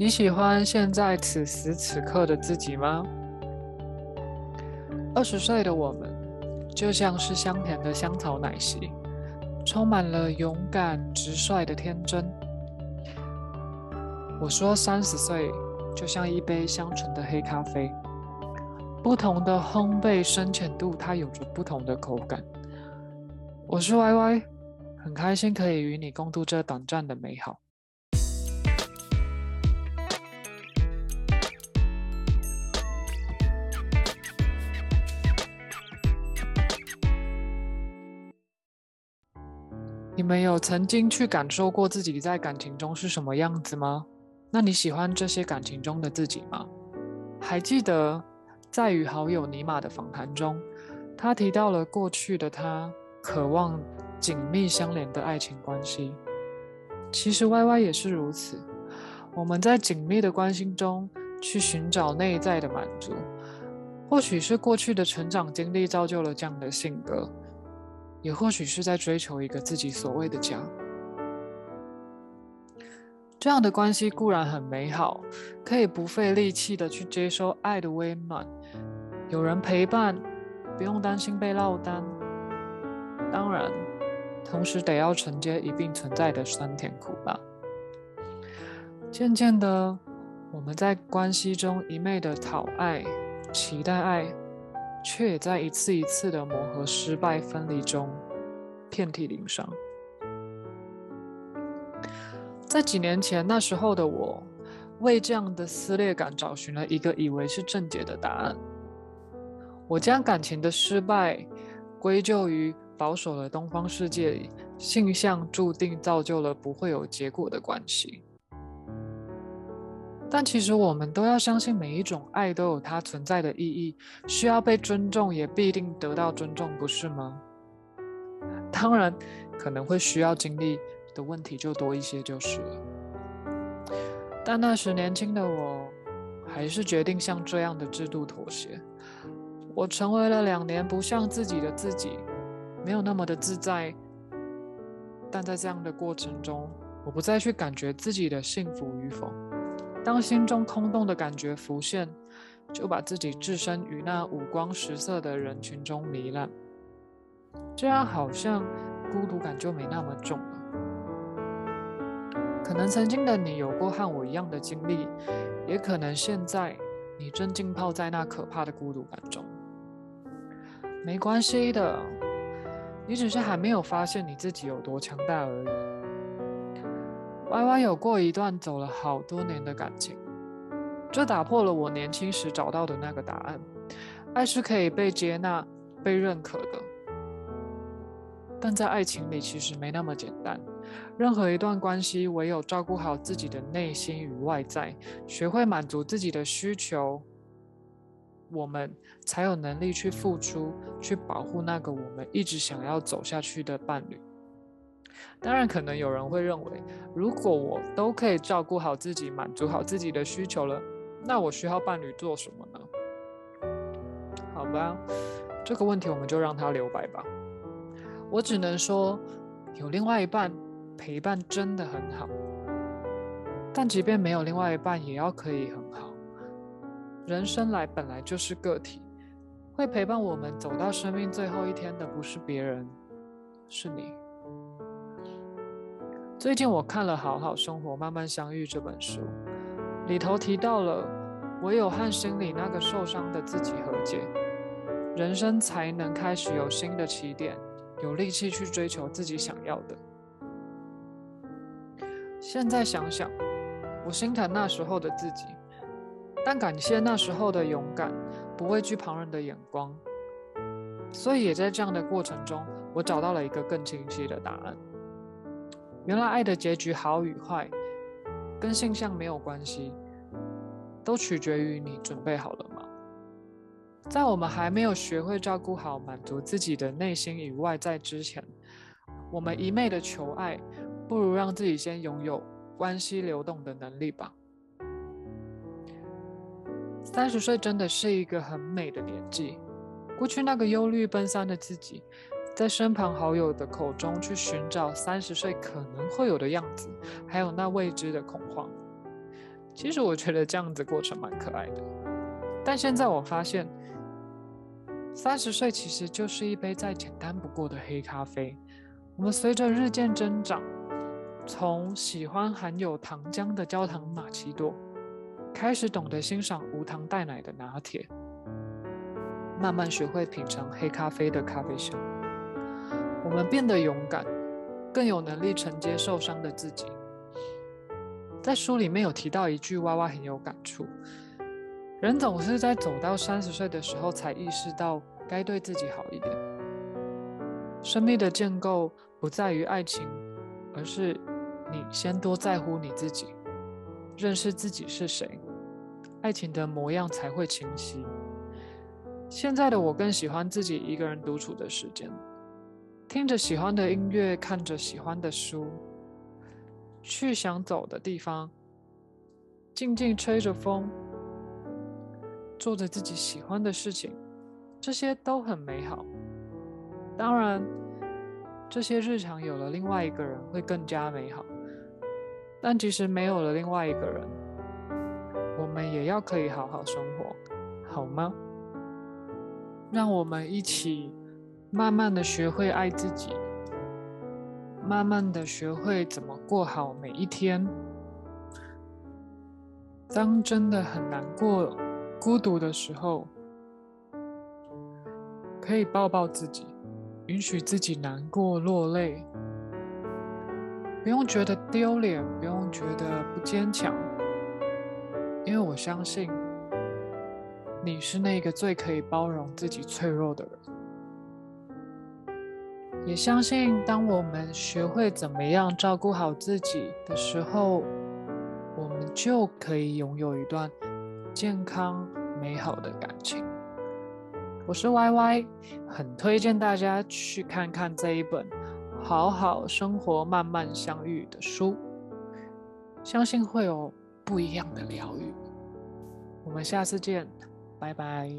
你喜欢现在此时此刻的自己吗？二十岁的我们，就像是香甜的香草奶昔，充满了勇敢直率的天真。我说三十岁，就像一杯香醇的黑咖啡，不同的烘焙深浅度，它有着不同的口感。我是 Y Y，很开心可以与你共度这短暂的美好。你们有曾经去感受过自己在感情中是什么样子吗？那你喜欢这些感情中的自己吗？还记得在与好友尼玛的访谈中，他提到了过去的他渴望紧密相连的爱情关系。其实 Y Y 也是如此，我们在紧密的关系中去寻找内在的满足，或许是过去的成长经历造就了这样的性格。也或许是在追求一个自己所谓的家，这样的关系固然很美好，可以不费力气的去接收爱的温暖，有人陪伴，不用担心被落单。当然，同时得要承接一并存在的酸甜苦辣。渐渐的，我们在关系中一昧的讨爱，期待爱。却也在一次一次的磨合、失败、分离中遍体鳞伤。在几年前，那时候的我，为这样的撕裂感找寻了一个以为是正解的答案。我将感情的失败归咎于保守的东方世界里，性向注定造就了不会有结果的关系。但其实我们都要相信，每一种爱都有它存在的意义，需要被尊重，也必定得到尊重，不是吗？当然，可能会需要经历的问题就多一些，就是了。但那时年轻的我，还是决定向这样的制度妥协。我成为了两年不像自己的自己，没有那么的自在。但在这样的过程中，我不再去感觉自己的幸福与否。当心中空洞的感觉浮现，就把自己置身于那五光十色的人群中糜烂，这样好像孤独感就没那么重了。可能曾经的你有过和我一样的经历，也可能现在你正浸泡在那可怕的孤独感中。没关系的，你只是还没有发现你自己有多强大而已。Y Y 有过一段走了好多年的感情，这打破了我年轻时找到的那个答案：爱是可以被接纳、被认可的。但在爱情里，其实没那么简单。任何一段关系，唯有照顾好自己的内心与外在，学会满足自己的需求，我们才有能力去付出，去保护那个我们一直想要走下去的伴侣。当然，可能有人会认为，如果我都可以照顾好自己，满足好自己的需求了，那我需要伴侣做什么呢？好吧，这个问题我们就让它留白吧。我只能说，有另外一半陪伴真的很好。但即便没有另外一半，也要可以很好。人生来本来就是个体，会陪伴我们走到生命最后一天的不是别人，是你。最近我看了《好好生活，慢慢相遇》这本书，里头提到了，唯有和心里那个受伤的自己和解，人生才能开始有新的起点，有力气去追求自己想要的。现在想想，我心疼那时候的自己，但感谢那时候的勇敢，不畏惧旁人的眼光，所以也在这样的过程中，我找到了一个更清晰的答案。原来爱的结局好与坏，跟性向没有关系，都取决于你准备好了吗？在我们还没有学会照顾好、满足自己的内心与外在之前，我们一昧的求爱，不如让自己先拥有关系流动的能力吧。三十岁真的是一个很美的年纪，过去那个忧虑奔三的自己。在身旁好友的口中去寻找三十岁可能会有的样子，还有那未知的恐慌。其实我觉得这样子过程蛮可爱的。但现在我发现，三十岁其实就是一杯再简单不过的黑咖啡。我们随着日渐增长，从喜欢含有糖浆的焦糖玛奇朵，开始懂得欣赏无糖带奶的拿铁，慢慢学会品尝黑咖啡的咖啡香。我们变得勇敢，更有能力承接受伤的自己。在书里面有提到一句，娃娃很有感触：人总是在走到三十岁的时候，才意识到该对自己好一点。生命的建构不在于爱情，而是你先多在乎你自己，认识自己是谁，爱情的模样才会清晰。现在的我更喜欢自己一个人独处的时间，听着喜欢的音乐，看着喜欢的书。去想走的地方，静静吹着风，做着自己喜欢的事情，这些都很美好。当然，这些日常有了另外一个人会更加美好。但即使没有了另外一个人，我们也要可以好好生活，好吗？让我们一起慢慢的学会爱自己。慢慢的学会怎么过好每一天。当真的很难过、孤独的时候，可以抱抱自己，允许自己难过、落泪，不用觉得丢脸，不用觉得不坚强，因为我相信你是那个最可以包容自己脆弱的人。也相信，当我们学会怎么样照顾好自己的时候，我们就可以拥有一段健康美好的感情。我是 Y Y，很推荐大家去看看这一本《好好生活，慢慢相遇》的书，相信会有不一样的疗愈。我们下次见，拜拜。